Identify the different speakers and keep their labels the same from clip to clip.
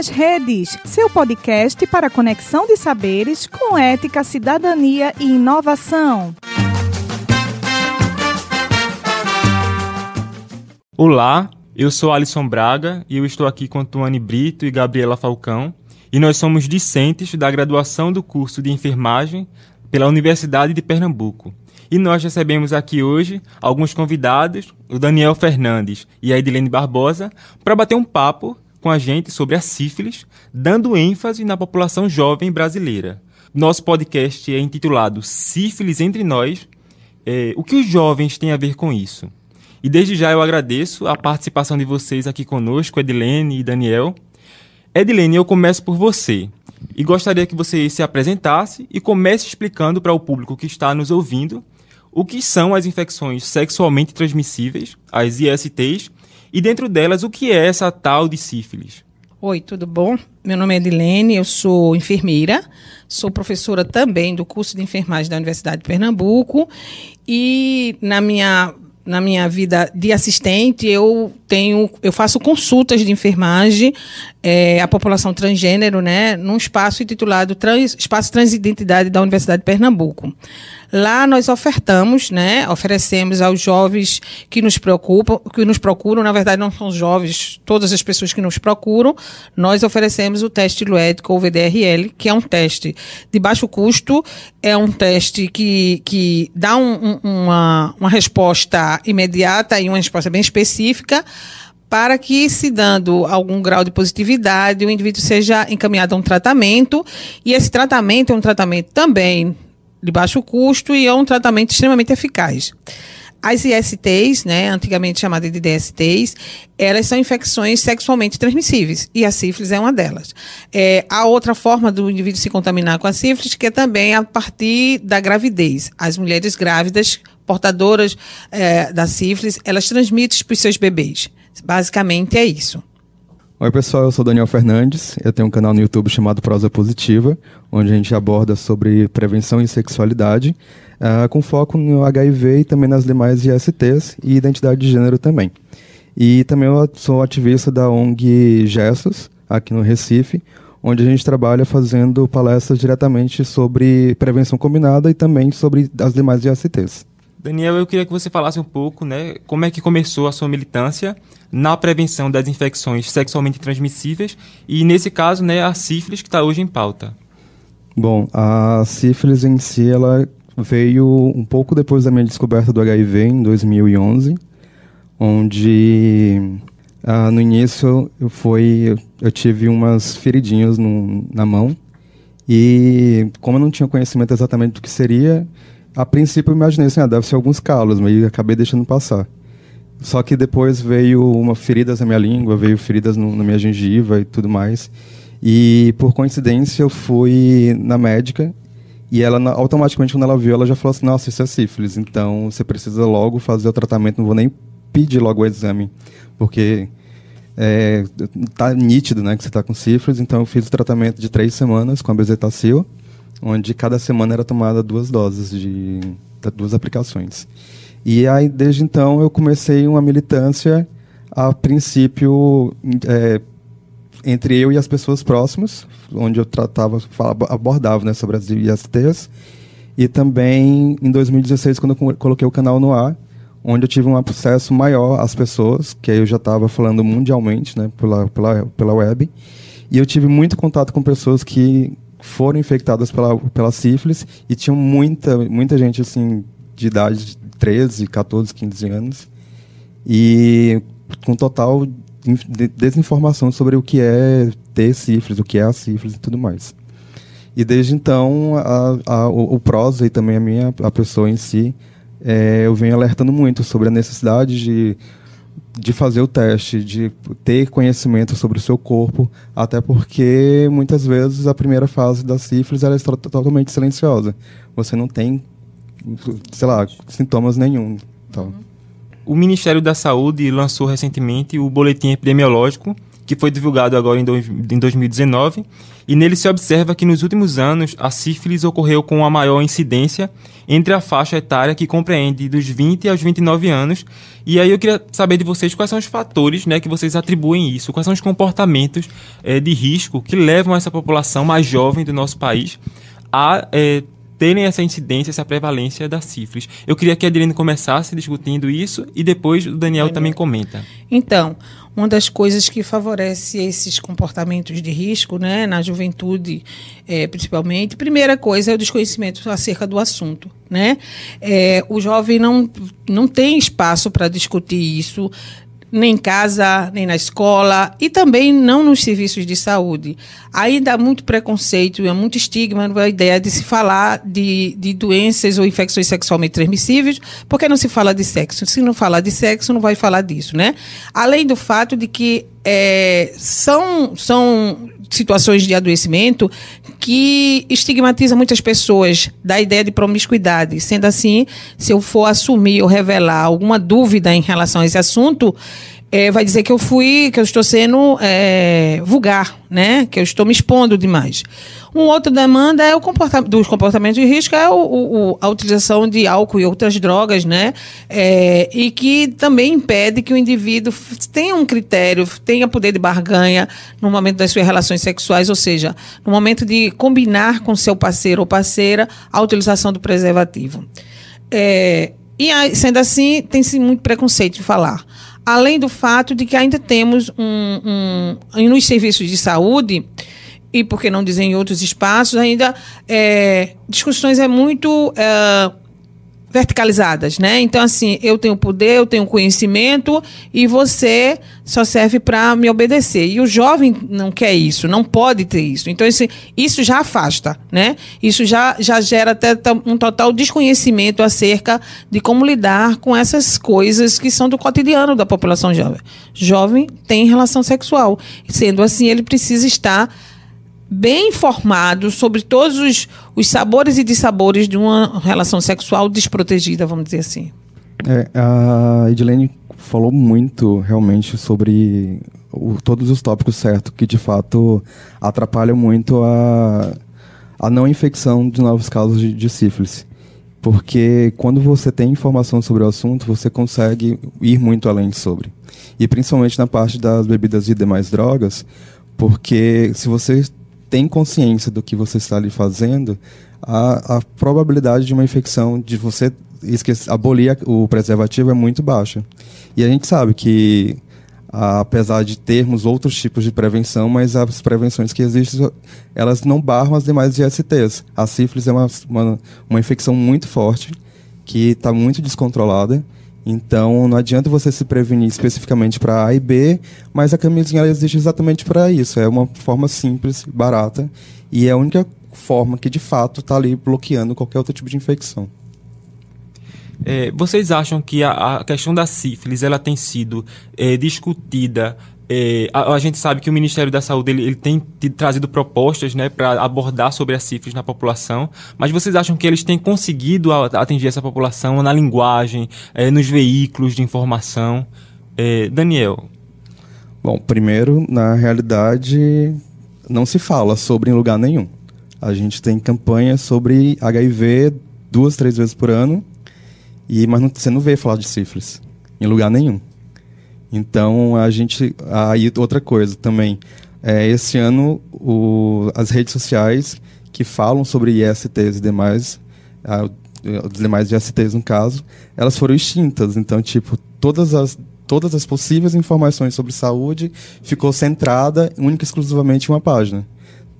Speaker 1: nas Redes, seu podcast para conexão de saberes com ética, cidadania e inovação.
Speaker 2: Olá, eu sou Alisson Braga e eu estou aqui com Tuane Brito e Gabriela Falcão e nós somos discentes da graduação do curso de enfermagem pela Universidade de Pernambuco. E nós recebemos aqui hoje alguns convidados, o Daniel Fernandes e a Edilene Barbosa, para bater um papo com a gente sobre a sífilis, dando ênfase na população jovem brasileira. Nosso podcast é intitulado Sífilis entre Nós. É, o que os jovens têm a ver com isso? E desde já eu agradeço a participação de vocês aqui conosco, Edilene e Daniel. Edilene, eu começo por você. E gostaria que você se apresentasse e comece explicando para o público que está nos ouvindo o que são as infecções sexualmente transmissíveis, as ISTs, e dentro delas o que é essa tal de sífilis.
Speaker 3: Oi, tudo bom? Meu nome é Edilene, eu sou enfermeira, sou professora também do curso de enfermagem da Universidade de Pernambuco e na minha na minha vida de assistente, eu tenho, eu faço consultas de enfermagem é, à população transgênero, né, num espaço intitulado Trans, Espaço Transidentidade da Universidade de Pernambuco. Lá nós ofertamos, né, oferecemos aos jovens que nos preocupam, que nos procuram, na verdade não são jovens, todas as pessoas que nos procuram, nós oferecemos o teste Luético ou VDRL, que é um teste de baixo custo, é um teste que, que dá um, uma, uma resposta imediata e uma resposta bem específica para que, se dando algum grau de positividade, o indivíduo seja encaminhado a um tratamento. E esse tratamento é um tratamento também de baixo custo e é um tratamento extremamente eficaz. As ISTs, né, antigamente chamadas de DSTs, elas são infecções sexualmente transmissíveis e a sífilis é uma delas. É, a outra forma do indivíduo se contaminar com a sífilis, que é também a partir da gravidez. As mulheres grávidas, portadoras é, da sífilis, elas transmitem para os seus bebês. Basicamente é isso.
Speaker 4: Oi pessoal, eu sou Daniel Fernandes, eu tenho um canal no YouTube chamado Prosa Positiva, onde a gente aborda sobre prevenção e sexualidade, uh, com foco no HIV e também nas demais ISTs e identidade de gênero também. E também eu sou ativista da ONG Gestos, aqui no Recife, onde a gente trabalha fazendo palestras diretamente sobre prevenção combinada e também sobre as demais ISTs.
Speaker 2: Daniel, eu queria que você falasse um pouco, né, como é que começou a sua militância na prevenção das infecções sexualmente transmissíveis e, nesse caso, né, a sífilis que está hoje em pauta.
Speaker 4: Bom, a sífilis em si, ela veio um pouco depois da minha descoberta do HIV, em 2011, onde ah, no início eu, foi, eu tive umas feridinhas no, na mão e como eu não tinha conhecimento exatamente do que seria, a princípio eu imaginei assim, ah, deve ser alguns calos, mas acabei deixando passar. Só que depois veio uma feridas na minha língua, veio feridas no, na minha gengiva e tudo mais. E por coincidência eu fui na médica e ela automaticamente quando ela viu, ela já falou assim: "Nossa, isso é sífilis, então você precisa logo fazer o tratamento, não vou nem pedir logo o exame, porque é, tá nítido, né, que você está com sífilis, então eu fiz o tratamento de três semanas com a bezetacil onde cada semana era tomada duas doses de, duas aplicações. E aí, desde então, eu comecei uma militância, a princípio, é, entre eu e as pessoas próximas, onde eu tratava, falava, abordava né, sobre as ISTs, e também em 2016, quando eu coloquei o canal no ar, onde eu tive um acesso maior às pessoas, que aí eu já estava falando mundialmente, né, pela, pela, pela web, e eu tive muito contato com pessoas que foram infectadas pela, pela sífilis e tinha muita, muita gente assim de idade de 13, 14, 15 anos e com total desinformação sobre o que é ter sífilis, o que é a sífilis e tudo mais. E desde então, a, a, o, o Prosa e também a minha a pessoa em si, é, eu venho alertando muito sobre a necessidade de de fazer o teste, de ter conhecimento sobre o seu corpo, até porque muitas vezes a primeira fase da sífilis ela é totalmente silenciosa. Você não tem, sei lá, sintomas nenhum. Então.
Speaker 2: O Ministério da Saúde lançou recentemente o boletim epidemiológico que foi divulgado agora em, do, em 2019, e nele se observa que nos últimos anos a sífilis ocorreu com a maior incidência entre a faixa etária que compreende dos 20 aos 29 anos. E aí eu queria saber de vocês quais são os fatores né, que vocês atribuem isso, quais são os comportamentos é, de risco que levam essa população mais jovem do nosso país a é, terem essa incidência, essa prevalência da sífilis. Eu queria que a Adelene começasse discutindo isso e depois o Daniel também comenta.
Speaker 3: Então, uma das coisas que favorece esses comportamentos de risco, né, na juventude, é, principalmente, primeira coisa é o desconhecimento acerca do assunto, né? É, o jovem não, não tem espaço para discutir isso nem em casa, nem na escola e também não nos serviços de saúde. Ainda há muito preconceito há muito estigma a ideia de se falar de, de doenças ou infecções sexualmente transmissíveis, porque não se fala de sexo. Se não falar de sexo, não vai falar disso, né? Além do fato de que é, são, são situações de adoecimento que estigmatiza muitas pessoas da ideia de promiscuidade. Sendo assim, se eu for assumir ou revelar alguma dúvida em relação a esse assunto, é, vai dizer que eu fui, que eu estou sendo é, vulgar, né? Que eu estou me expondo demais. Um outro demanda é o comportamento dos comportamentos de risco é o, o, a utilização de álcool e outras drogas, né? É, e que também impede que o indivíduo tenha um critério, tenha poder de barganha no momento das suas relações sexuais, ou seja, no momento de combinar com seu parceiro ou parceira a utilização do preservativo. É, e sendo assim, tem-se muito preconceito de falar além do fato de que ainda temos um, um nos serviços de saúde e por que não dizer em outros espaços ainda é, discussões é muito é, verticalizadas, né? Então, assim, eu tenho poder, eu tenho conhecimento e você só serve para me obedecer. E o jovem não quer isso, não pode ter isso. Então, esse, isso já afasta, né? Isso já, já gera até um total desconhecimento acerca de como lidar com essas coisas que são do cotidiano da população jovem. Jovem tem relação sexual. Sendo assim, ele precisa estar bem informado sobre todos os, os sabores e dissabores de uma relação sexual desprotegida, vamos dizer assim.
Speaker 4: É, a Edilene falou muito realmente sobre o, todos os tópicos certos, que de fato atrapalham muito a, a não infecção de novos casos de, de sífilis. Porque quando você tem informação sobre o assunto, você consegue ir muito além sobre. E principalmente na parte das bebidas e demais drogas, porque se você tem consciência do que você está ali fazendo, a, a probabilidade de uma infecção, de você esquecer, abolir o preservativo é muito baixa. E a gente sabe que, apesar de termos outros tipos de prevenção, mas as prevenções que existem, elas não barram as demais ISTs. A sífilis é uma, uma, uma infecção muito forte, que está muito descontrolada, então, não adianta você se prevenir especificamente para A e B, mas a camisinha existe exatamente para isso. É uma forma simples, barata, e é a única forma que, de fato, está ali bloqueando qualquer outro tipo de infecção.
Speaker 2: É, vocês acham que a, a, questão da sífilis ela tem sido é, discutida é, a, a, gente sabe que o Ministério da Saúde ele, ele tem trazido propostas né, para abordar sobre a sífilis na população, mas vocês acham que eles têm conseguido atingir essa população na linguagem, é, nos veículos de informação? É, Daniel.
Speaker 4: Bom, primeiro, na realidade, não se fala sobre em lugar nenhum. A gente tem campanhas sobre HIV duas, três vezes por ano, e mas não, você não vê falar de sífilis em lugar nenhum. Então a gente. Aí outra coisa também. É, esse ano o, as redes sociais que falam sobre ISTs e demais, a, os demais ISTs no caso, elas foram extintas. Então, tipo, todas as, todas as possíveis informações sobre saúde ficou centrada única e exclusivamente em uma página.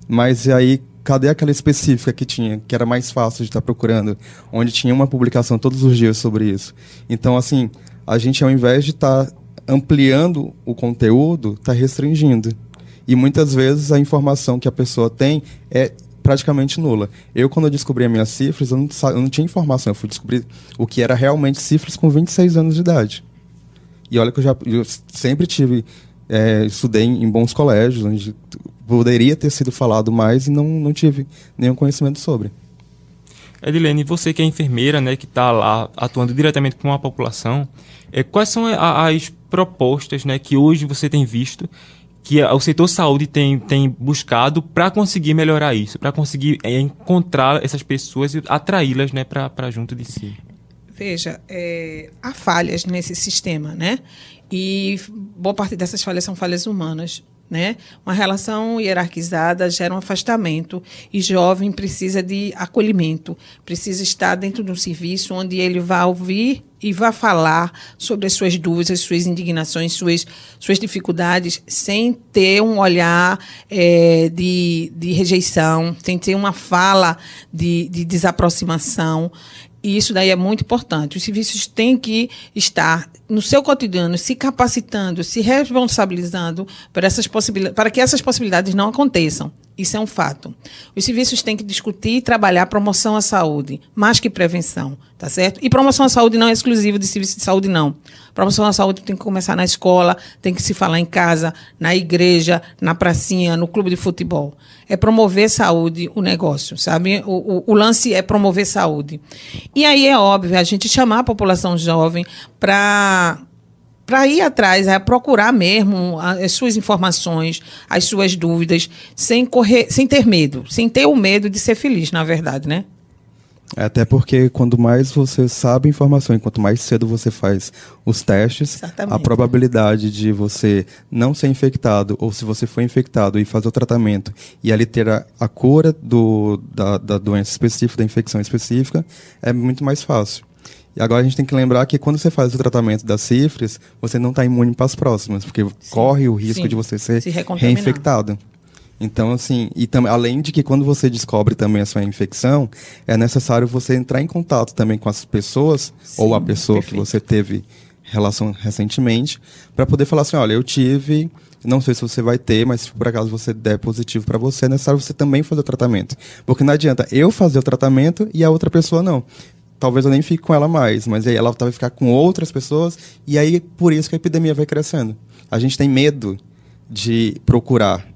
Speaker 4: Mas aí, cadê aquela específica que tinha, que era mais fácil de estar procurando, onde tinha uma publicação todos os dias sobre isso? Então, assim, a gente, ao invés de estar ampliando o conteúdo, está restringindo. E muitas vezes a informação que a pessoa tem é praticamente nula. Eu, quando eu descobri a minha cifras, eu não, eu não tinha informação. Eu fui descobrir o que era realmente cifras com 26 anos de idade. E olha que eu já eu sempre tive, é, estudei em, bons colégios, onde poderia ter sido falado mais e não, não tive nenhum conhecimento sobre.
Speaker 2: Edilene, você que é enfermeira, né, que está lá atuando diretamente com a população, é, quais são as propostas né, que hoje você tem visto que o setor saúde tem, tem buscado para conseguir melhorar isso, para conseguir é, encontrar essas pessoas e atraí-las né, para junto de si?
Speaker 3: Veja, é, há falhas nesse sistema, né? E boa parte dessas falhas são falhas humanas. Né? Uma relação hierarquizada gera um afastamento e jovem precisa de acolhimento, precisa estar dentro de um serviço onde ele vai ouvir e vai falar sobre as suas dúvidas, suas indignações, suas, suas dificuldades, sem ter um olhar é, de, de rejeição, sem ter uma fala de, de desaproximação. E isso daí é muito importante. Os serviços têm que estar no seu cotidiano se capacitando, se responsabilizando para, essas possibilidades, para que essas possibilidades não aconteçam. Isso é um fato. Os serviços têm que discutir e trabalhar promoção à saúde, mais que prevenção, tá certo? E promoção à saúde não é exclusivo de serviço de saúde, não. Promoção à saúde tem que começar na escola, tem que se falar em casa, na igreja, na pracinha, no clube de futebol. É promover saúde o negócio, sabe? O, o, o lance é promover saúde. E aí é óbvio a gente chamar a população jovem para para ir atrás, é procurar mesmo as suas informações, as suas dúvidas, sem correr, sem ter medo, sem ter o medo de ser feliz, na verdade, né?
Speaker 4: É, até porque quando mais você sabe informação e quanto mais cedo você faz os testes, Exatamente. a probabilidade de você não ser infectado ou se você for infectado e fazer o tratamento e ali ter a, a cura do, da, da doença específica, da infecção específica, é muito mais fácil. E agora a gente tem que lembrar que quando você faz o tratamento das cifras, você não está imune para as próximas, porque sim, corre o risco sim. de você ser reinfectado. Então, assim, e tam, além de que quando você descobre também a sua infecção, é necessário você entrar em contato também com as pessoas, sim, ou a pessoa perfeito. que você teve relação recentemente, para poder falar assim, olha, eu tive, não sei se você vai ter, mas se por acaso você der positivo para você, é necessário você também fazer o tratamento. Porque não adianta eu fazer o tratamento e a outra pessoa não talvez eu nem fique com ela mais, mas aí ela vai ficar com outras pessoas e aí por isso que a epidemia vai crescendo. A gente tem medo de procurar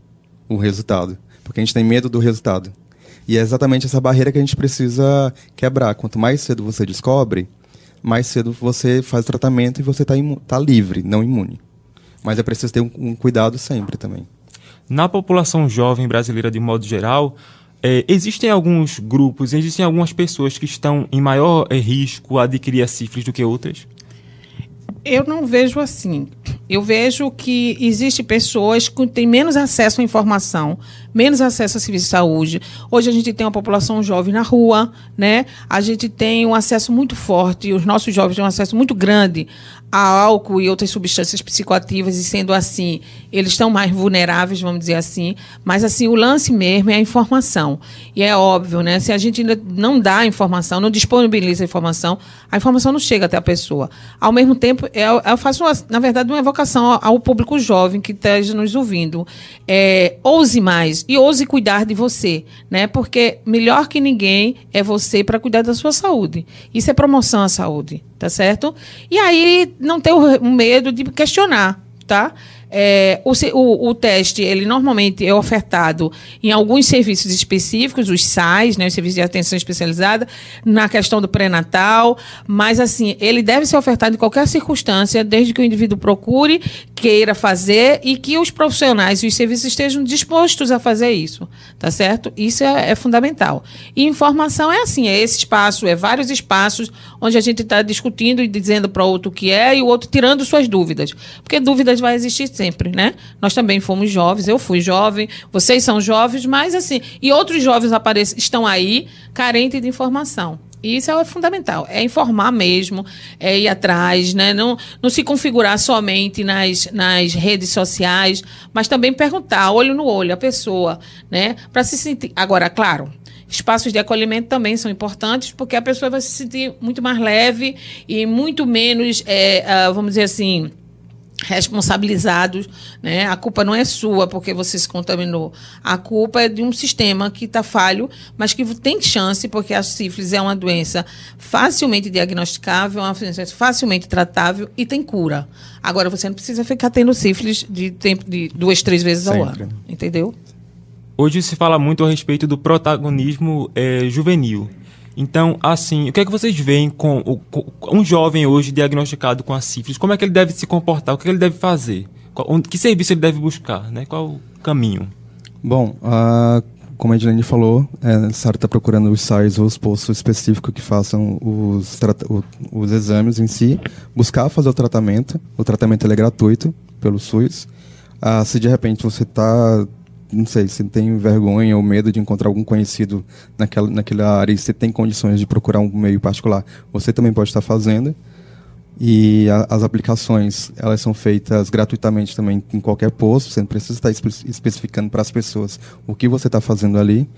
Speaker 4: o resultado, porque a gente tem medo do resultado. E é exatamente essa barreira que a gente precisa quebrar. Quanto mais cedo você descobre, mais cedo você faz o tratamento e você está tá livre, não imune. Mas é preciso ter um, um cuidado sempre também.
Speaker 2: Na população jovem brasileira, de modo geral, é, existem alguns grupos, existem algumas pessoas que estão em maior é, risco a adquirir a sífilis do que outras?
Speaker 3: Eu não vejo assim. Eu vejo que existem pessoas que têm menos acesso à informação, menos acesso a serviço de saúde. Hoje a gente tem uma população jovem na rua, né? A gente tem um acesso muito forte, os nossos jovens têm um acesso muito grande a álcool e outras substâncias psicoativas, e sendo assim, eles estão mais vulneráveis, vamos dizer assim. Mas, assim, o lance mesmo é a informação. E é óbvio, né? Se a gente ainda não dá a informação, não disponibiliza a informação, a informação não chega até a pessoa. Ao mesmo tempo, eu, eu faço, uma, na verdade, uma evocação ao público jovem que esteja nos ouvindo. É, ouse mais e ouse cuidar de você, né? Porque melhor que ninguém é você para cuidar da sua saúde. Isso é promoção à saúde tá certo? E aí não ter o medo de questionar, tá? É, o, o, o, teste, ele normalmente é ofertado em alguns serviços específicos, os SAIs, né, os serviços de atenção especializada, na questão do pré-natal, mas assim, ele deve ser ofertado em qualquer circunstância, desde que o indivíduo procure, queira fazer e que os profissionais e os serviços estejam dispostos a fazer isso, tá certo? Isso é, é fundamental. E informação é assim, é esse espaço, é vários espaços onde a gente está discutindo e dizendo para o outro o que é e o outro tirando suas dúvidas, porque dúvidas vai existir sempre sempre, né? Nós também fomos jovens, eu fui jovem, vocês são jovens, mas assim, e outros jovens aparecem, estão aí carentes de informação. E isso é fundamental, é informar mesmo, é ir atrás, né? não, não se configurar somente nas, nas redes sociais, mas também perguntar, olho no olho, a pessoa, né? Para se sentir. Agora, claro, espaços de acolhimento também são importantes, porque a pessoa vai se sentir muito mais leve e muito menos, é, vamos dizer assim, responsabilizados, né? A culpa não é sua porque você se contaminou. A culpa é de um sistema que está falho, mas que tem chance porque a sífilis é uma doença facilmente diagnosticável, uma doença facilmente tratável e tem cura. Agora você não precisa ficar tendo sífilis de tempo de duas, três vezes Sempre. ao ano, entendeu?
Speaker 2: Hoje se fala muito a respeito do protagonismo é, juvenil. Então, assim, o que é que vocês veem com, o, com um jovem hoje diagnosticado com a sífilis? Como é que ele deve se comportar? O que, é que ele deve fazer? Qual, que serviço ele deve buscar? Né? Qual o caminho?
Speaker 4: Bom, como a Edilene falou, é necessário estar procurando os sites ou os postos específicos que façam os, os exames em si, buscar fazer o tratamento. O tratamento é gratuito pelo SUS. Uh, se de repente você está não sei, se tem vergonha ou medo de encontrar algum conhecido naquela, naquela área e você tem condições de procurar um meio particular, você também pode estar fazendo. E a, as aplicações, elas são feitas gratuitamente também em qualquer posto, você não precisa estar espe especificando para as pessoas o que você está fazendo ali.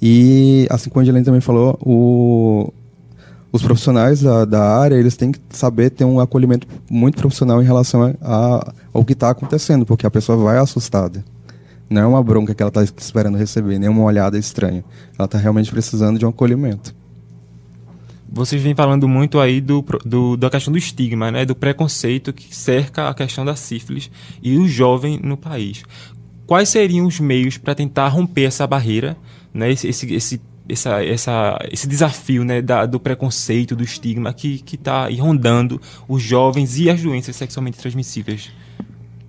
Speaker 4: E, assim como a Angelina também falou, o, os profissionais da, da, área, eles têm que saber ter um acolhimento muito profissional em relação a, a ao que está acontecendo, porque a pessoa vai assustada. Não é uma bronca que ela está esperando receber, nem uma olhada estranha. Ela está realmente precisando de um acolhimento.
Speaker 2: Vocês vêm falando muito aí do, do, da questão do estigma, né? do preconceito que cerca a questão da sífilis e o jovem no país. Quais seriam os meios para tentar romper essa barreira, né? esse, esse, esse essa, essa, esse desafio né, da, do preconceito, do estigma que está rondando os jovens e as doenças sexualmente transmissíveis?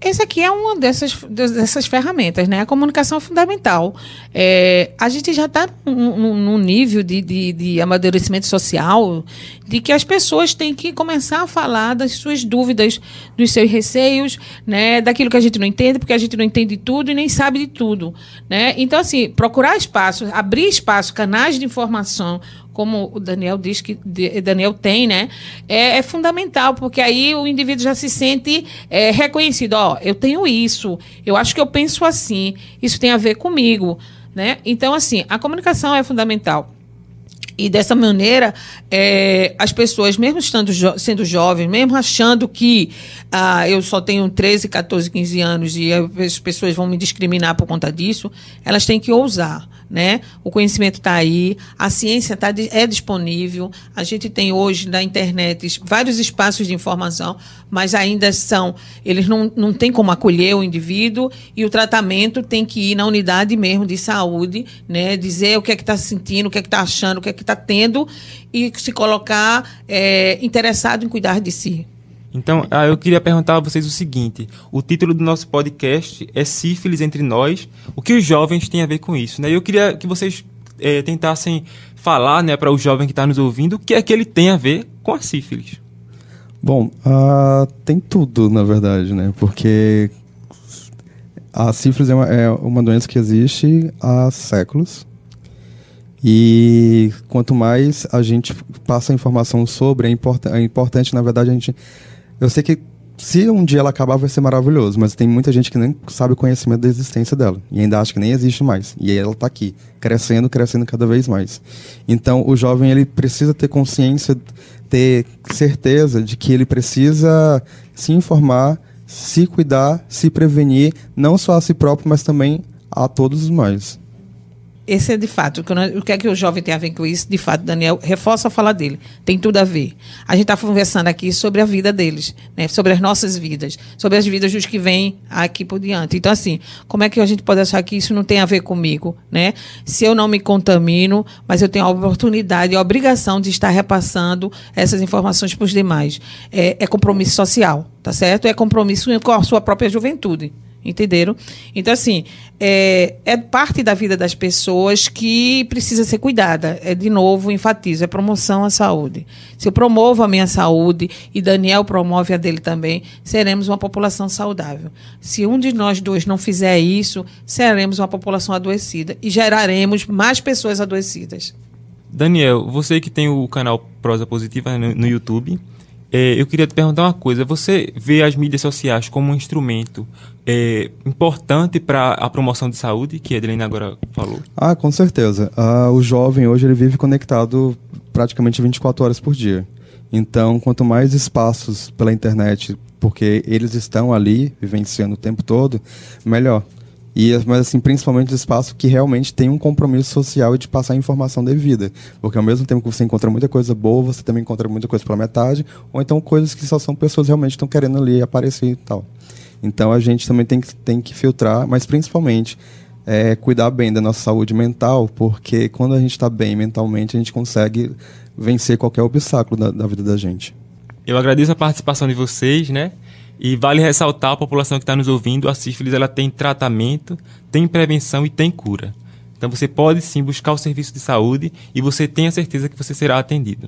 Speaker 3: Esse aqui é uma dessas, dessas ferramentas, né? A comunicação é fundamental. É, a gente já está num, nível de, de, de, amadurecimento social de que as pessoas têm que começar a falar das suas dúvidas, dos seus receios, né? Daquilo que a gente não entende, porque a gente não entende tudo e nem sabe de tudo, né? Então, assim, procurar espaço, abrir espaço, canais de informação, como o Daniel diz que Daniel tem, né? É, é fundamental, porque aí o indivíduo já se sente é, reconhecido. Ó, eu tenho isso, eu acho que eu penso assim, isso tem a ver comigo, né? Então, assim, a comunicação é fundamental. E dessa maneira, é, as pessoas, mesmo estando jo sendo jovens, mesmo achando que ah, eu só tenho 13, 14, 15 anos e as pessoas vão me discriminar por conta disso, elas têm que ousar né? O conhecimento está aí, a ciência tá, é disponível. A gente tem hoje na internet vários espaços de informação, mas ainda são, eles não, não têm como acolher o indivíduo e o tratamento tem que ir na unidade mesmo de saúde, né? Dizer o que é que está sentindo, o que é que está achando, o que é que está tendo e se colocar é, interessado em cuidar de si.
Speaker 2: Então, ah, eu queria perguntar a vocês o seguinte: o título do nosso podcast é Sífilis entre nós. O que os jovens têm a ver com isso? Né? Eu queria que vocês é, tentassem falar né, para o jovem que está nos ouvindo o que é que ele tem a ver com a sífilis.
Speaker 4: Bom, uh, tem tudo, na verdade, né? Porque a sífilis é uma, é uma doença que existe há séculos. E quanto mais a gente passa informação sobre, é, import é importante, na verdade, a gente eu sei que se um dia ela acabar vai ser maravilhoso, mas tem muita gente que nem sabe o conhecimento da existência dela e ainda acha que nem existe mais. E aí ela está aqui, crescendo, crescendo cada vez mais. Então o jovem ele precisa ter consciência, ter certeza de que ele precisa se informar, se cuidar, se prevenir, não só a si próprio, mas também a todos os mais
Speaker 3: esse é de fato. O que é que o jovem tem a ver com isso? De fato, Daniel reforça a fala dele. Tem tudo a ver. A gente está conversando aqui sobre a vida deles, né? sobre as nossas vidas, sobre as vidas dos que vêm aqui por diante. Então, assim, como é que a gente pode achar que isso não tem a ver comigo? Né? Se eu não me contamino, mas eu tenho a oportunidade e a obrigação de estar repassando essas informações para os demais. É, é compromisso social, tá certo? É compromisso com a sua própria juventude. Entenderam? Então, assim, é, é, parte da vida das pessoas que precisa ser cuidada. É, de novo, enfatizo, é promoção à saúde. Se eu promovo a minha saúde e Daniel promove a dele também, seremos uma população saudável. Se um de nós dois não fizer isso, seremos uma população adoecida e geraremos mais pessoas adoecidas.
Speaker 2: Daniel, você que tem o canal Prosa Positiva no, no YouTube, é, eu queria te perguntar uma coisa. Você vê as mídias sociais como um instrumento é, importante para a promoção de saúde, que a Edilene agora falou?
Speaker 4: Ah, com certeza. Ah, o jovem hoje ele vive conectado praticamente 24 horas por dia. Então, quanto mais espaços pela internet, porque eles estão ali vivenciando o tempo todo, melhor. E, mas assim, principalmente espaço que realmente tem um compromisso social e de passar a informação devida. Porque ao mesmo tempo que você encontra muita coisa boa, você também encontra muita coisa pela metade, ou então coisas que só são pessoas realmente estão querendo ali aparecer e tal. Então a gente também tem que, tem que filtrar, mas principalmente é, cuidar bem da nossa saúde mental, porque quando a gente está bem mentalmente, a gente consegue vencer qualquer obstáculo da, da vida da gente.
Speaker 2: Eu agradeço a participação de vocês, né? E vale ressaltar a população que está nos ouvindo, a sífilis ela tem tratamento, tem prevenção e tem cura. Então você pode sim buscar o serviço de saúde e você tem a certeza que você será atendido.